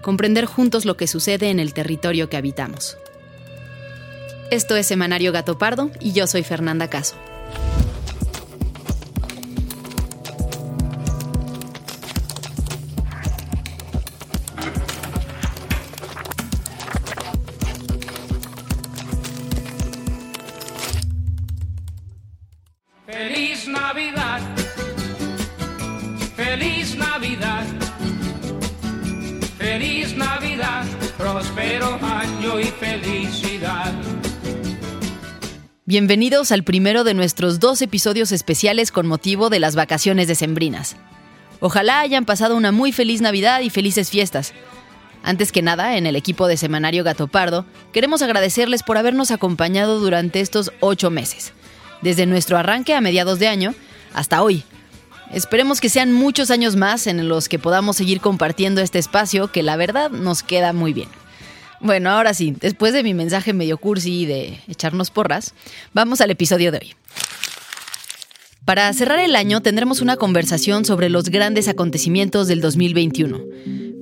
comprender juntos lo que sucede en el territorio que habitamos. Esto es Semanario Gato Pardo y yo soy Fernanda Caso. Bienvenidos al primero de nuestros dos episodios especiales con motivo de las vacaciones decembrinas. Ojalá hayan pasado una muy feliz Navidad y felices fiestas. Antes que nada, en el equipo de Semanario Gato Pardo, queremos agradecerles por habernos acompañado durante estos ocho meses, desde nuestro arranque a mediados de año hasta hoy. Esperemos que sean muchos años más en los que podamos seguir compartiendo este espacio que la verdad nos queda muy bien. Bueno, ahora sí, después de mi mensaje medio cursi de echarnos porras, vamos al episodio de hoy. Para cerrar el año tendremos una conversación sobre los grandes acontecimientos del 2021.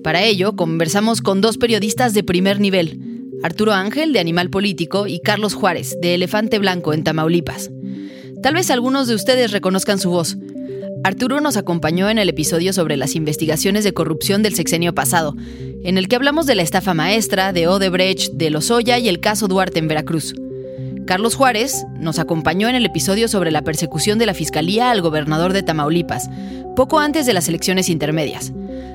Para ello, conversamos con dos periodistas de primer nivel, Arturo Ángel, de Animal Político, y Carlos Juárez, de Elefante Blanco, en Tamaulipas. Tal vez algunos de ustedes reconozcan su voz. Arturo nos acompañó en el episodio sobre las investigaciones de corrupción del sexenio pasado, en el que hablamos de la estafa maestra, de Odebrecht, de Lozoya y el caso Duarte en Veracruz. Carlos Juárez nos acompañó en el episodio sobre la persecución de la Fiscalía al gobernador de Tamaulipas, poco antes de las elecciones intermedias.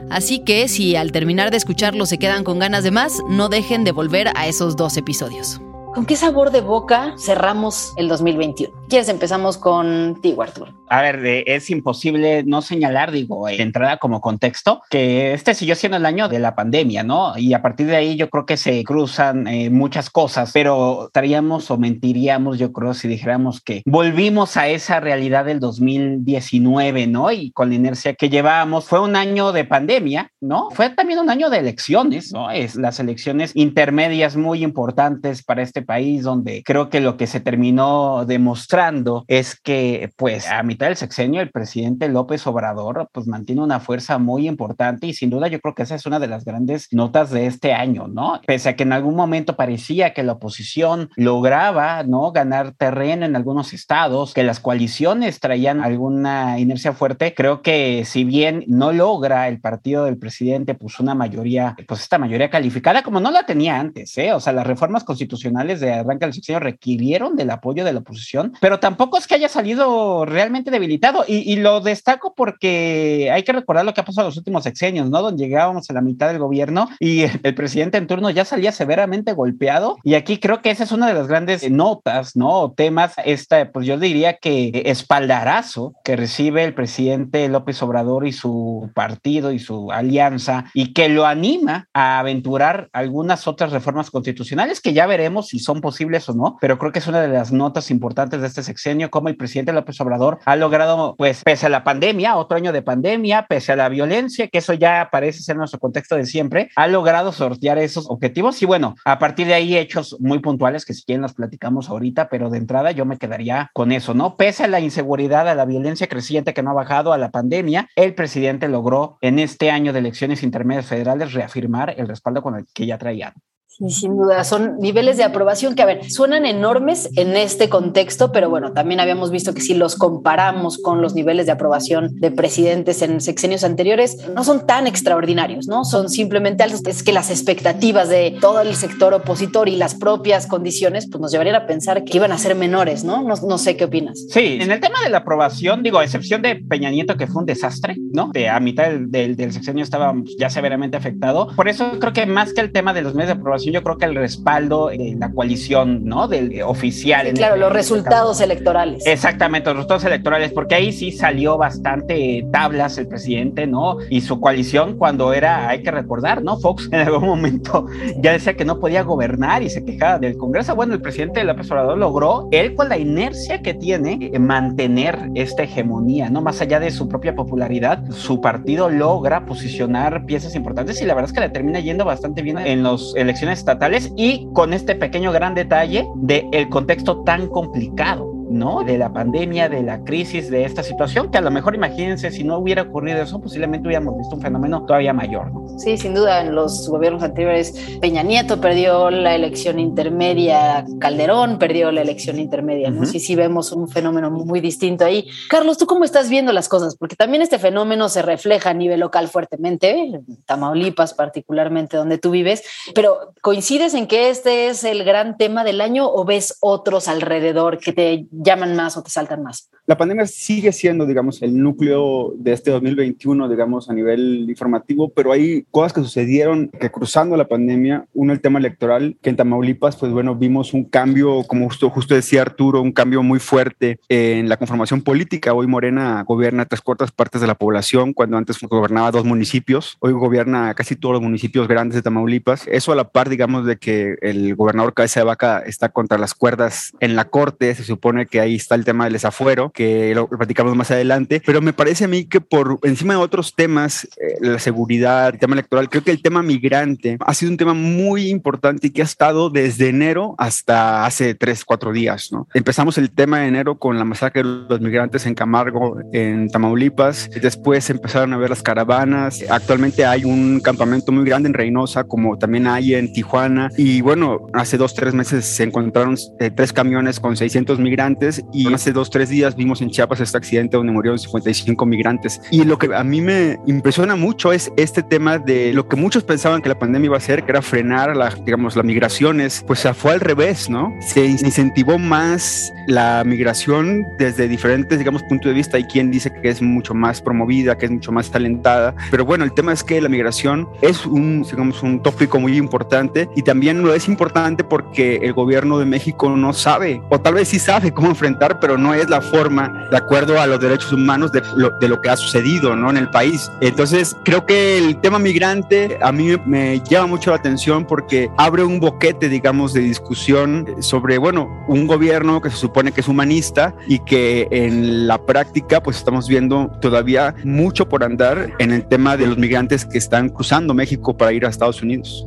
Así que si al terminar de escucharlo se quedan con ganas de más, no dejen de volver a esos dos episodios. ¿Con qué sabor de boca cerramos el 2021? ¿Quieres empezamos contigo, Arturo? A ver, eh, es imposible no señalar, digo, de entrada como contexto, que este siguió siendo el año de la pandemia, ¿no? Y a partir de ahí yo creo que se cruzan eh, muchas cosas, pero estaríamos o mentiríamos, yo creo, si dijéramos que volvimos a esa realidad del 2019, ¿no? Y con la inercia que llevábamos, fue un año de pandemia, ¿no? Fue también un año de elecciones, ¿no? Es las elecciones intermedias muy importantes para este país, donde creo que lo que se terminó demostrando es que, pues, a mitad del sexenio, el presidente López Obrador, pues, mantiene una fuerza muy importante y sin duda yo creo que esa es una de las grandes notas de este año, ¿no? Pese a que en algún momento parecía que la oposición lograba, ¿no? Ganar terreno en algunos estados, que las coaliciones traían alguna inercia fuerte, creo que si bien no logra el partido del presidente, pues, una mayoría, pues, esta mayoría calificada, como no la tenía antes, ¿eh? O sea, las reformas constitucionales de arranque del sexenio requirieron del apoyo de la oposición, pero tampoco es que haya salido realmente debilitado. Y, y, lo destaco porque hay que recordar lo que ha pasado en los últimos sexenios, ¿no? Donde llegábamos a la mitad del gobierno y el presidente en turno ya salía severamente golpeado. Y aquí creo que esa es una de las grandes notas, ¿no? O temas, esta, pues yo diría que espaldarazo que recibe el presidente López Obrador y su partido y su alianza y que lo anima a aventurar algunas otras reformas constitucionales que ya veremos si son posibles o no, pero creo que es una de las notas importantes de este sexenio, cómo el presidente López Obrador ha logrado, pues, pese a la pandemia, otro año de pandemia, pese a la violencia, que eso ya parece ser nuestro contexto de siempre, ha logrado sortear esos objetivos y bueno, a partir de ahí hechos muy puntuales que si quieren los platicamos ahorita, pero de entrada yo me quedaría con eso, ¿no? Pese a la inseguridad, a la violencia creciente que no ha bajado, a la pandemia, el presidente logró en este año de elecciones intermedias federales reafirmar el respaldo con el que ya traían. Sí, sin duda, son niveles de aprobación que, a ver, suenan enormes en este contexto, pero bueno, también habíamos visto que si los comparamos con los niveles de aprobación de presidentes en sexenios anteriores, no son tan extraordinarios, ¿no? Son simplemente altos. Es que las expectativas de todo el sector opositor y las propias condiciones, pues nos llevarían a pensar que iban a ser menores, ¿no? No, no sé qué opinas. Sí, en el tema de la aprobación, digo, a excepción de Peña Nieto, que fue un desastre, ¿no? De a mitad del, del, del sexenio estaba ya severamente afectado. Por eso creo que más que el tema de los medios de aprobación, yo creo que el respaldo de la coalición, ¿no? Del oficial. Sí, claro, este, los resultados electorales. Exactamente, los resultados electorales, porque ahí sí salió bastante tablas el presidente, ¿no? Y su coalición cuando era, hay que recordar, ¿no? Fox en algún momento ya decía que no podía gobernar y se quejaba del Congreso. Bueno, el presidente López Obrador logró, él con la inercia que tiene, eh, mantener esta hegemonía, ¿no? Más allá de su propia popularidad, su partido logra posicionar piezas importantes y la verdad es que le termina yendo bastante bien en las elecciones estatales y con este pequeño gran detalle del el contexto tan complicado ¿no? De la pandemia, de la crisis, de esta situación, que a lo mejor imagínense, si no hubiera ocurrido eso, posiblemente hubiéramos visto un fenómeno todavía mayor, ¿no? Sí, sin duda, en los gobiernos anteriores, Peña Nieto perdió la elección intermedia, Calderón perdió la elección intermedia, ¿no? Uh -huh. Sí, sí vemos un fenómeno muy distinto ahí. Carlos, ¿tú cómo estás viendo las cosas? Porque también este fenómeno se refleja a nivel local fuertemente, en Tamaulipas particularmente, donde tú vives, pero ¿coincides en que este es el gran tema del año o ves otros alrededor que te llaman más o te saltan más? La pandemia sigue siendo, digamos, el núcleo de este 2021, digamos, a nivel informativo, pero hay cosas que sucedieron que cruzando la pandemia, uno el tema electoral, que en Tamaulipas, pues bueno, vimos un cambio, como justo, justo decía Arturo, un cambio muy fuerte en la conformación política. Hoy Morena gobierna tres cuartas partes de la población, cuando antes gobernaba dos municipios. Hoy gobierna casi todos los municipios grandes de Tamaulipas. Eso a la par, digamos, de que el gobernador Cabeza de Vaca está contra las cuerdas en la corte, se supone que ahí está el tema del desafuero, que lo platicamos más adelante, pero me parece a mí que por encima de otros temas, eh, la seguridad, el tema electoral, creo que el tema migrante ha sido un tema muy importante y que ha estado desde enero hasta hace tres, cuatro días, ¿no? Empezamos el tema de enero con la masacre de los migrantes en Camargo, en Tamaulipas, después empezaron a ver las caravanas, actualmente hay un campamento muy grande en Reynosa, como también hay en Tijuana, y bueno, hace dos, tres meses se encontraron eh, tres camiones con 600 migrantes y hace dos, tres días en Chiapas este accidente donde murieron 55 migrantes. Y lo que a mí me impresiona mucho es este tema de lo que muchos pensaban que la pandemia iba a hacer, que era frenar, la, digamos, las migraciones, pues fue al revés, ¿no? Se incentivó más la migración desde diferentes, digamos, puntos de vista. Hay quien dice que es mucho más promovida, que es mucho más talentada. Pero bueno, el tema es que la migración es un, digamos, un tópico muy importante y también lo es importante porque el gobierno de México no sabe, o tal vez sí sabe cómo enfrentar, pero no es la forma de acuerdo a los derechos humanos de lo, de lo que ha sucedido, ¿no? En el país. Entonces, creo que el tema migrante a mí me llama mucho la atención porque abre un boquete, digamos, de discusión sobre, bueno, un gobierno que se supone que es humanista y que en la práctica, pues estamos viendo todavía mucho por andar en el tema de los migrantes que están cruzando México para ir a Estados Unidos.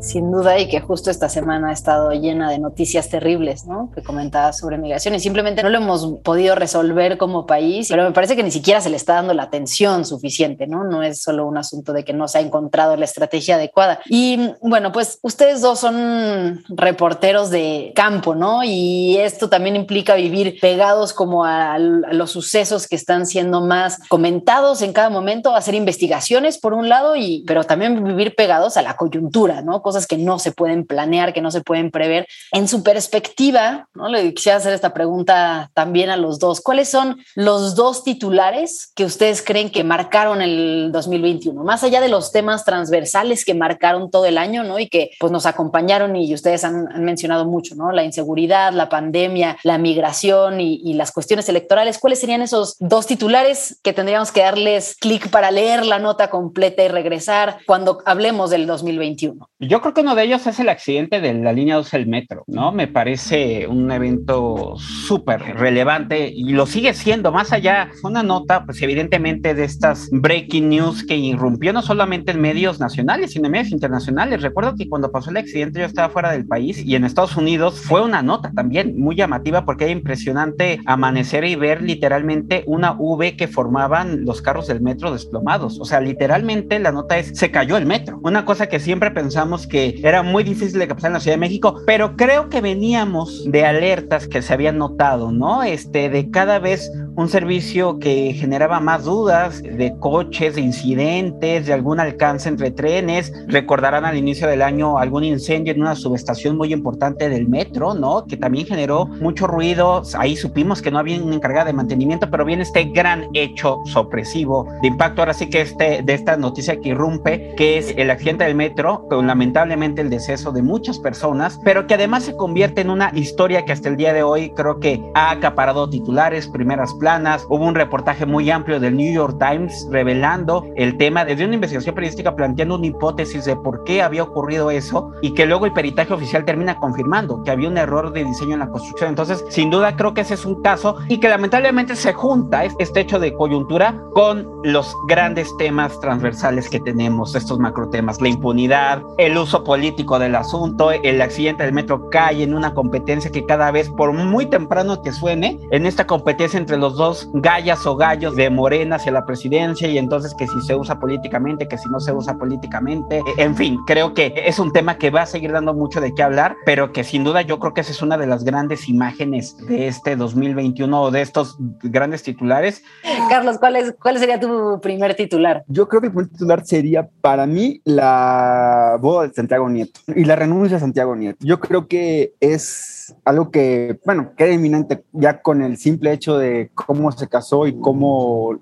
Sin duda, y que justo esta semana ha estado llena de noticias terribles, ¿no? Que comentaba sobre migración y simplemente no lo hemos podido resolver como país, pero me parece que ni siquiera se le está dando la atención suficiente, ¿no? No es solo un asunto de que no se ha encontrado la estrategia adecuada. Y bueno, pues ustedes dos son reporteros de campo, ¿no? Y esto también implica vivir pegados como a, a los sucesos que están siendo más comentados en cada momento, hacer investigaciones por un lado, y, pero también vivir pegados a la coyuntura, ¿no? Cosas que no se pueden planear, que no se pueden prever. En su perspectiva, ¿no? Le quisiera hacer esta pregunta también a los dos. ¿Cuáles son los dos titulares que ustedes creen que marcaron el 2021? Más allá de los temas transversales que marcaron todo el año, ¿no? Y que pues nos acompañaron y ustedes han, mencionado mucho, ¿no? La inseguridad, la pandemia, la migración y, y las cuestiones electorales. ¿Cuáles serían esos dos titulares que tendríamos que darles clic para leer la nota completa y regresar cuando hablemos del 2021? Yo creo que uno de ellos es el accidente de la línea 2 del metro, ¿no? Me parece un evento súper relevante y lo sigue siendo. Más allá, una nota, pues evidentemente, de estas breaking news que irrumpió no solamente en medios nacionales, sino en medios internacionales. Recuerdo que cuando pasó el accidente yo estaba fuera del país y en Estados Unidos fue una nota también muy llamativa porque era impresionante amanecer y ver literalmente una V que formaban los carros del metro desplomados. O sea, literalmente la nota es, se cayó el metro. Una cosa que siempre pensamos que era muy difícil de captar en la Ciudad de México, pero creo que veníamos de alertas que se habían notado, ¿no? Este, de cada vez un servicio que generaba más dudas de coches, de incidentes, de algún alcance entre trenes. Recordarán al inicio del año algún incendio en una subestación muy importante del metro, ¿no? Que también generó mucho ruido. Ahí supimos que no había un encargado de mantenimiento, pero viene este gran hecho sorpresivo de impacto. Ahora sí que este, de esta noticia que irrumpe, que es el accidente del metro, con lamentablemente el deceso de muchas personas, pero que además se convierte en una historia que hasta el día de hoy creo que ha acaparado titulares, primeras planas. Hubo un reportaje muy amplio del New York Times revelando el tema desde una investigación periodística planteando una hipótesis de por qué había ocurrido eso y que luego el peritaje oficial termina confirmando que había un error de diseño en la construcción. Entonces, sin duda creo que ese es un caso y que lamentablemente se junta este hecho de coyuntura con los grandes temas transversales que tenemos, estos macro temas, la impunidad, el uso político del asunto, el accidente del metro cae en una competencia que cada vez, por muy temprano que suene, en esta competencia entre los dos gallas o gallos de Morena hacia la presidencia y entonces que si se usa políticamente, que si no se usa políticamente. En fin, creo que es un tema que va a seguir dando mucho de qué hablar, pero que sin duda yo creo que esa es una de las grandes imágenes de este 2021 o de estos grandes titulares. Carlos, ¿cuál, es, cuál sería tu primer titular? Yo creo que el primer titular sería para mí la de Santiago Nieto y la renuncia de Santiago Nieto. Yo creo que es algo que, bueno, queda inminente ya con el simple hecho de cómo se casó y cómo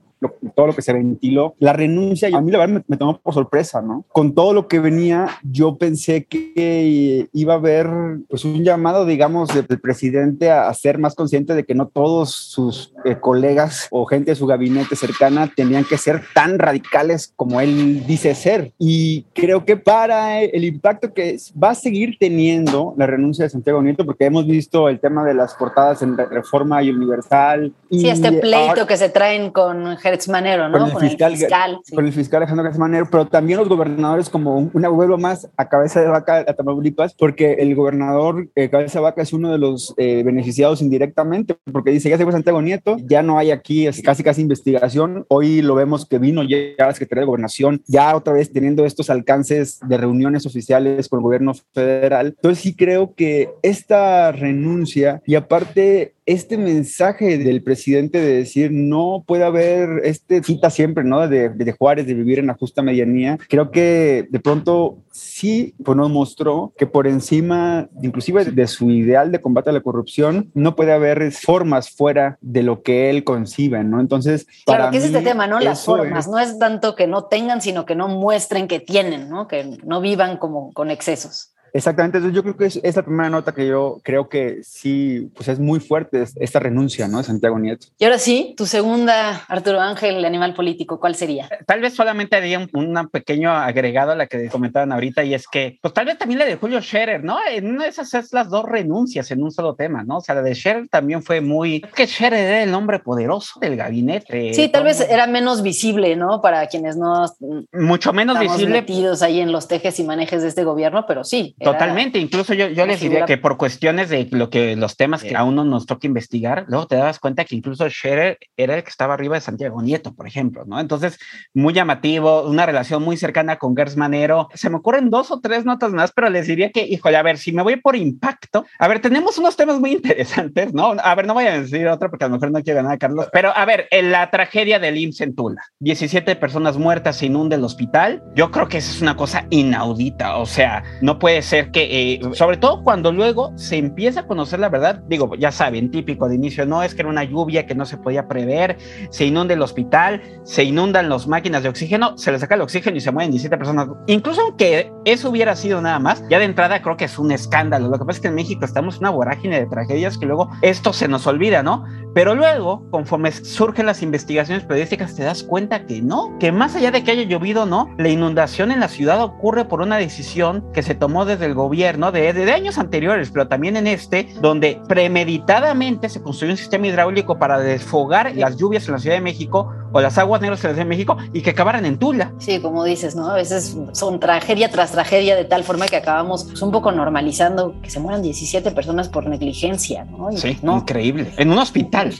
todo lo que se ventiló. La renuncia, a mí la verdad me, tomó por sorpresa, ¿no? Con todo lo que venía, yo pensé que iba a haber pues un llamado, digamos, del presidente a, ser más consciente de que no todos sus eh, colegas o gente de su gabinete cercana tenían que ser tan radicales como él dice ser. Y creo que para el impacto que va a seguir teniendo la renuncia de Santiago Nieto, porque hemos visto el tema de las portadas en Reforma y Universal. Sí, este pleito que se traen con Manero, ¿no? Con el, fiscal, Con el fiscal Alejandro Gertz Manero, pero también los gobernadores como una vuelvo más a cabeza de vaca a Tamaulipas, porque el gobernador eh, cabeza de vaca es uno de los eh, beneficiados indirectamente, porque dice, ya se fue Santiago Nieto, ya no hay aquí es casi casi investigación, hoy lo vemos que vino ya a la Secretaría de Gobernación, ya otra vez teniendo estos alcances de reuniones oficiales con el gobierno federal. Entonces sí creo que esta renuncia y aparte este mensaje del presidente de decir no puede haber este cita siempre, ¿no? De, de, Juárez, de vivir en la justa medianía, creo que de pronto sí pues nos mostró que por encima, inclusive de su ideal de combate a la corrupción, no puede haber formas fuera de lo que él concibe, ¿no? Entonces, claro, que es este tema, ¿no? Las formas, no es tanto que no tengan, sino que no muestren que tienen, ¿no? Que no vivan como con excesos. Exactamente, entonces yo creo que es, la primera nota que yo creo que sí, pues es muy fuerte esta renuncia, ¿no? De Santiago Nieto. Y ahora sí, tu segunda, Arturo Ángel, el animal político, ¿cuál sería? Tal vez solamente haría un, pequeño agregado a la que comentaban ahorita y es que, pues tal vez también la de Julio Scherer, ¿no? En una de esas es las dos renuncias en un solo tema, ¿no? O sea, la de Scherer también fue muy, que Scherer era el hombre poderoso del gabinete. Sí, tal vez era menos visible, ¿no? Para quienes no... Mucho menos visible. metidos ahí en los tejes y manejes de este gobierno, pero sí. Totalmente, incluso yo, yo les diría que por cuestiones de lo que los temas que a uno nos toca investigar, luego te das cuenta que incluso Scherer era el que estaba arriba de Santiago Nieto, por ejemplo, ¿no? Entonces, muy llamativo, una relación muy cercana con Gers Manero. Se me ocurren dos o tres notas más, pero les diría que, híjole, a ver, si me voy por impacto, a ver, tenemos unos temas muy interesantes, ¿no? A ver, no voy a decir otro porque a lo mejor no quiero ganar, Carlos, pero a ver, en la tragedia del IMSS en Tula, 17 personas muertas, se inunda el hospital, yo creo que eso es una cosa inaudita, o sea, no puede que eh, sobre todo cuando luego se empieza a conocer la verdad, digo, ya saben, típico de inicio, no es que era una lluvia que no se podía prever, se inunda el hospital, se inundan las máquinas de oxígeno, se le saca el oxígeno y se mueren 17 personas. Incluso aunque eso hubiera sido nada más, ya de entrada creo que es un escándalo. Lo que pasa es que en México estamos en una vorágine de tragedias que luego esto se nos olvida, ¿no? Pero luego, conforme surgen las investigaciones periodísticas, te das cuenta que no, que más allá de que haya llovido, no, la inundación en la ciudad ocurre por una decisión que se tomó desde el gobierno de, de años anteriores, pero también en este, donde premeditadamente se construyó un sistema hidráulico para desfogar las lluvias en la Ciudad de México o las aguas negras en la Ciudad de México y que acabaran en Tula. Sí, como dices, ¿no? A veces son tragedia tras tragedia de tal forma que acabamos pues, un poco normalizando que se mueran 17 personas por negligencia, ¿no? sí, increíble. En un hospital.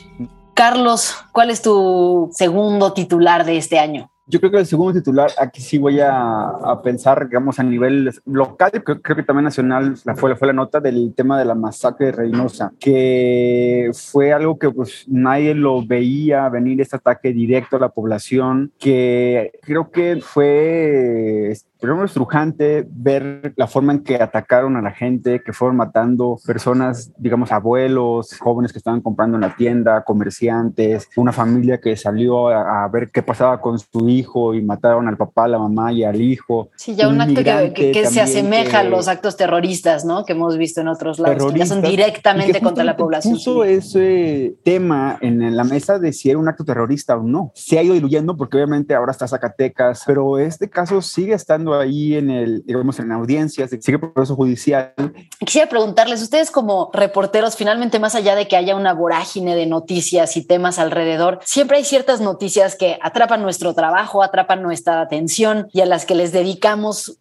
Carlos, ¿cuál es tu segundo titular de este año? Yo creo que el segundo titular, aquí sí voy a, pensar, digamos, a nivel local, creo, creo, que también nacional, la fue, fue la nota del tema de la masacre de Reynosa, que fue algo que pues nadie lo veía venir, este ataque directo a la población, que creo que fue primero estrujante ver la forma en que atacaron a la gente, que fueron matando personas, digamos, abuelos, jóvenes que estaban comprando en la tienda, comerciantes, una familia que salió a, ver qué pasaba con su hijo y mataron al papá, a la mamá y al hijo. Sí, ya un, acto que, se asemeja a los actos terroristas, ¿no? Que hemos visto en otros lados, que son directamente contra la población. Puso ese tema en la mesa de si era un acto terrorista o no. Se ha ido diluyendo porque obviamente ahora está Zacatecas, pero este caso sigue estando ahí en el, digamos, en audiencias, sigue proceso judicial. Quisiera preguntarles, ustedes como reporteros, finalmente más allá de que haya una vorágine de noticias y temas alrededor, siempre hay ciertas noticias que atrapan nuestro trabajo, atrapan nuestra atención y a las que les dedicamos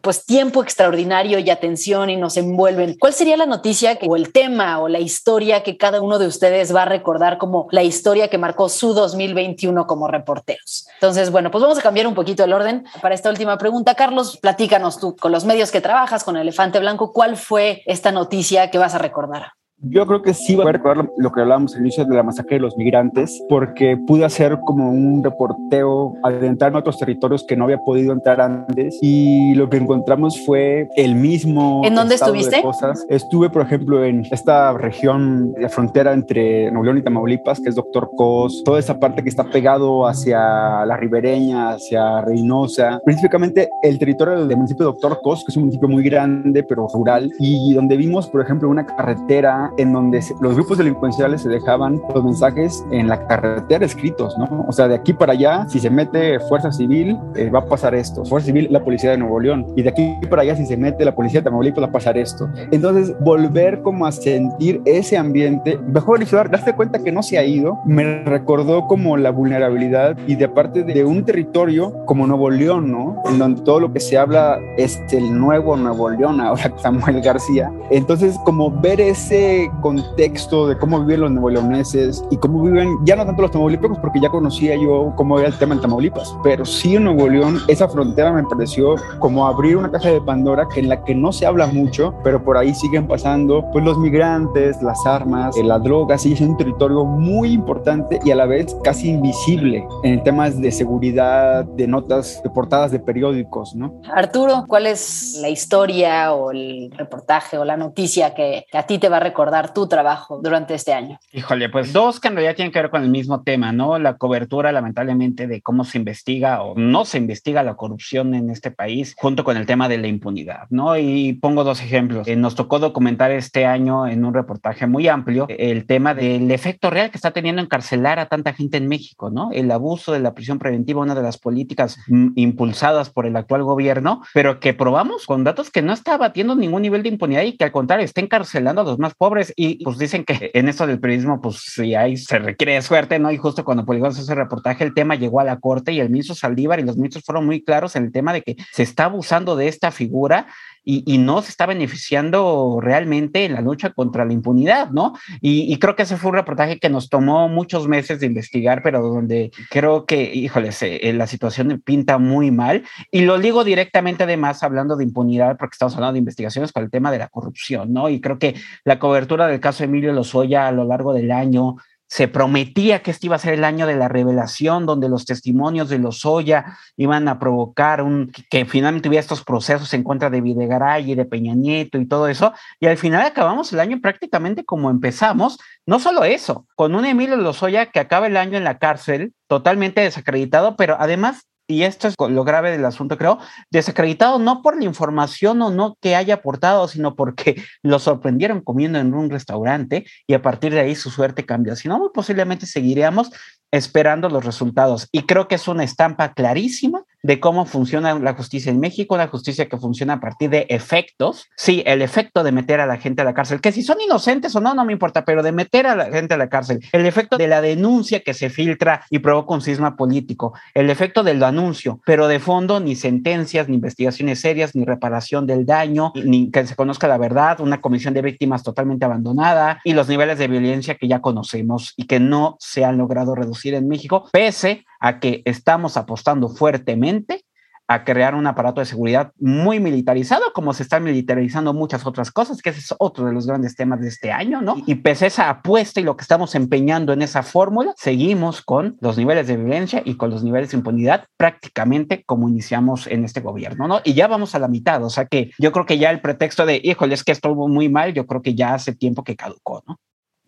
pues tiempo extraordinario y atención y nos envuelven. ¿Cuál sería la noticia que, o el tema o la historia que cada uno de ustedes va a recordar como la historia que marcó su 2021 como reporteros? Entonces, bueno, pues vamos a cambiar un poquito el orden para esta última pregunta. Carlos, platícanos tú, con los medios que trabajas, con Elefante Blanco, ¿cuál fue esta noticia que vas a recordar? Yo creo que sí voy a recordar lo que hablábamos al inicio de la masacre de los migrantes, porque pude hacer como un reporteo, adentrarme a otros territorios que no había podido entrar antes y lo que encontramos fue el mismo. ¿En dónde estuviste? Cosas. Estuve, por ejemplo, en esta región de frontera entre Nuevo León y Tamaulipas, que es Doctor Cos, toda esa parte que está pegado hacia la ribereña, hacia Reynosa, específicamente el territorio del municipio de Doctor Cos, que es un municipio muy grande pero rural, y donde vimos, por ejemplo, una carretera en donde los grupos delincuenciales se dejaban los mensajes en la carretera escritos, ¿no? O sea, de aquí para allá, si se mete Fuerza Civil, eh, va a pasar esto. Fuerza Civil, la Policía de Nuevo León. Y de aquí para allá, si se mete la Policía de Tamaulipas, va a pasar esto. Entonces, volver como a sentir ese ambiente, mejor dicho, darse cuenta que no se ha ido, me recordó como la vulnerabilidad y de parte de un territorio como Nuevo León, ¿no? En donde todo lo que se habla es el nuevo Nuevo León, ahora Samuel García. Entonces, como ver ese contexto de cómo viven los neoleoneses y cómo viven, ya no tanto los tamaulipecos, porque ya conocía yo cómo era el tema en Tamaulipas, pero sí en Nuevo León, esa frontera me pareció como abrir una caja de Pandora que en la que no se habla mucho, pero por ahí siguen pasando pues los migrantes, las armas, eh, la droga, sí es un territorio muy importante y a la vez casi invisible en temas de seguridad, de notas, de portadas de periódicos, ¿no? Arturo, ¿cuál es la historia o el reportaje o la noticia que a ti te va a recordar? Dar tu trabajo durante este año? Híjole, pues dos que en realidad tienen que ver con el mismo tema, ¿no? La cobertura, lamentablemente, de cómo se investiga o no se investiga la corrupción en este país, junto con el tema de la impunidad, ¿no? Y pongo dos ejemplos. Eh, nos tocó documentar este año en un reportaje muy amplio el tema del efecto real que está teniendo encarcelar a tanta gente en México, ¿no? El abuso de la prisión preventiva, una de las políticas impulsadas por el actual gobierno, pero que probamos con datos que no está batiendo ningún nivel de impunidad y que al contrario está encarcelando a los más pobres y pues dicen que en esto del periodismo pues sí hay, se requiere suerte, ¿no? Y justo cuando Poligón hace ese reportaje el tema llegó a la corte y el ministro Saldívar y los ministros fueron muy claros en el tema de que se está abusando de esta figura y, no se está beneficiando realmente en la lucha contra la impunidad, ¿no? Y, creo que ese fue un reportaje que nos tomó muchos meses de investigar, pero donde creo que, híjoles, eh, la situación pinta muy mal. Y lo digo directamente además hablando de impunidad, porque estamos hablando de investigaciones con el tema de la corrupción, ¿no? Y creo que la cobertura del caso Emilio Lozoya a lo largo del año, se prometía que este iba a ser el año de la revelación, donde los testimonios de los Oya iban a provocar un, que finalmente hubiera estos procesos en contra de Videgaray y de Peña Nieto y todo eso. Y al final acabamos el año prácticamente como empezamos. No solo eso, con un Emilio Lozoya que acaba el año en la cárcel, totalmente desacreditado, pero además y esto es lo grave del asunto, creo, desacreditado no por la información o no que haya aportado, sino porque lo sorprendieron comiendo en un restaurante y a partir de ahí su suerte cambió. Si no, muy posiblemente seguiríamos esperando los resultados. Y creo que es una estampa clarísima de cómo funciona la justicia en México, una justicia que funciona a partir de efectos. Sí, el efecto de meter a la gente a la cárcel, que si son inocentes o no, no me importa, pero de meter a la gente a la cárcel, el efecto de la denuncia que se filtra y provoca un cisma político, el efecto del anuncio, pero de fondo ni sentencias, ni investigaciones serias, ni reparación del daño, ni que se conozca la verdad, una comisión de víctimas totalmente abandonada y los niveles de violencia que ya conocemos y que no se han logrado reducir en México, pese a que estamos apostando fuertemente a crear un aparato de seguridad muy militarizado, como se están militarizando muchas otras cosas, que ese es otro de los grandes temas de este año, ¿no? Y pese a esa apuesta y lo que estamos empeñando en esa fórmula, seguimos con los niveles de violencia y con los niveles de impunidad prácticamente como iniciamos en este gobierno, ¿no? Y ya vamos a la mitad, o sea que yo creo que ya el pretexto de, híjole, es que estuvo muy mal, yo creo que ya hace tiempo que caducó, ¿no?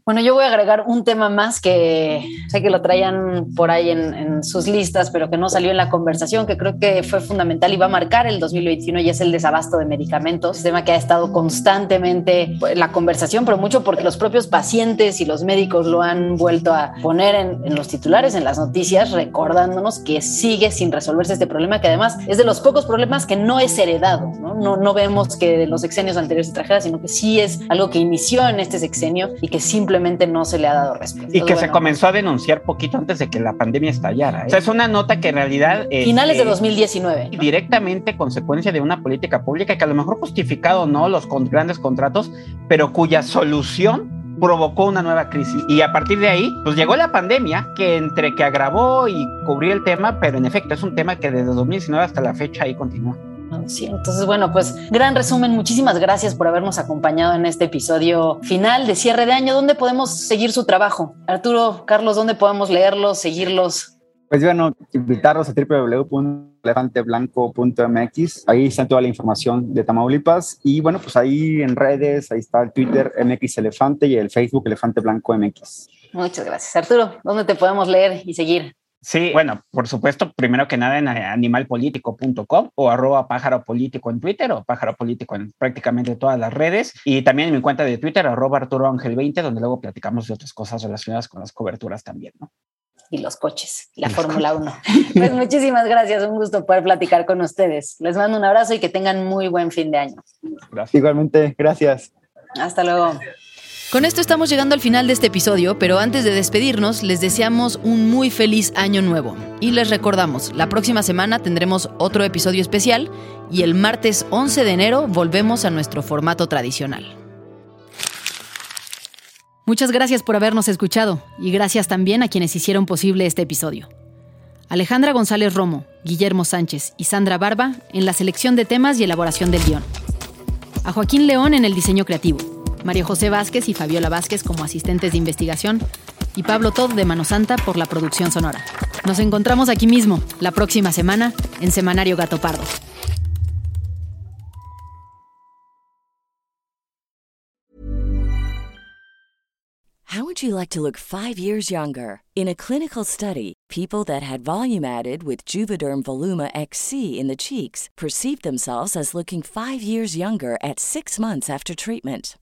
Bueno, yo voy a agregar un tema más que sé que lo traían por ahí en, sus listas, pero que no salió en la conversación, que creo que fue fundamental y va a marcar el 2021 y es el desabasto de medicamentos, tema que ha estado constantemente en la conversación, pero mucho porque los propios pacientes y los médicos lo han vuelto a poner en, en los titulares, en las noticias, recordándonos que sigue sin resolverse este problema, que además es de los pocos problemas que no es heredado, ¿no? No, no vemos que de los sexenios anteriores se trajera, sino que sí es algo que inició en este sexenio y que simplemente simplemente no se le ha dado respuesta. Y que se comenzó a denunciar poquito antes de que la pandemia estallara. ¿eh? O sea, es una nota que en realidad... Finales de 2019. Este, directamente consecuencia de una política pública que a lo mejor justificado no los con grandes contratos, pero cuya solución provocó una nueva crisis. Y a partir de ahí, pues llegó la pandemia, que entre que agravó y cubrió el tema, pero en efecto es un tema que desde 2019 hasta la fecha ahí continúa. Sí, entonces, bueno, pues gran resumen. Muchísimas gracias por habernos acompañado en este episodio final de cierre de año. ¿Dónde podemos seguir su trabajo? Arturo, Carlos, ¿dónde podemos leerlos, seguirlos? Pues bueno, invitarlos a www.elefanteblanco.mx. Ahí está toda la información de Tamaulipas. Y bueno, pues ahí en redes, ahí está el Twitter MX Elefante y el Facebook Elefante Blanco MX. Muchas gracias. Arturo, ¿dónde te podemos leer y seguir? Sí, bueno, por supuesto, primero que nada en animalpolitico.com o arroba pájaro político en Twitter o pájaro político en prácticamente todas las redes y también en mi cuenta de Twitter arroba Arturo Ángel 20 donde luego platicamos de otras cosas relacionadas con las coberturas también, ¿no? Y los coches, la Fórmula 1. Pues muchísimas gracias, un gusto poder platicar con ustedes. Les mando un abrazo y que tengan muy buen fin de año. Gracias. Igualmente, gracias. Hasta luego. Con esto estamos llegando al final de este episodio, pero antes de despedirnos les deseamos un muy feliz año nuevo. Y les recordamos, la próxima semana tendremos otro episodio especial y el martes 11 de enero volvemos a nuestro formato tradicional. Muchas gracias por habernos escuchado y gracias también a quienes hicieron posible este episodio. Alejandra González Romo, Guillermo Sánchez y Sandra Barba en la selección de temas y elaboración del guion. A Joaquín León en el diseño creativo María José Vázquez y Fabiola Vázquez como asistentes de investigación y Pablo Todd de Mano Santa por la producción sonora. Nos encontramos aquí mismo, la próxima semana, en Semanario Gato Pardo. How would you like to look five years younger? In a clinical study, people that had volume added with Juvederm Voluma XC in the cheeks perceived themselves as looking five years younger at six months after treatment.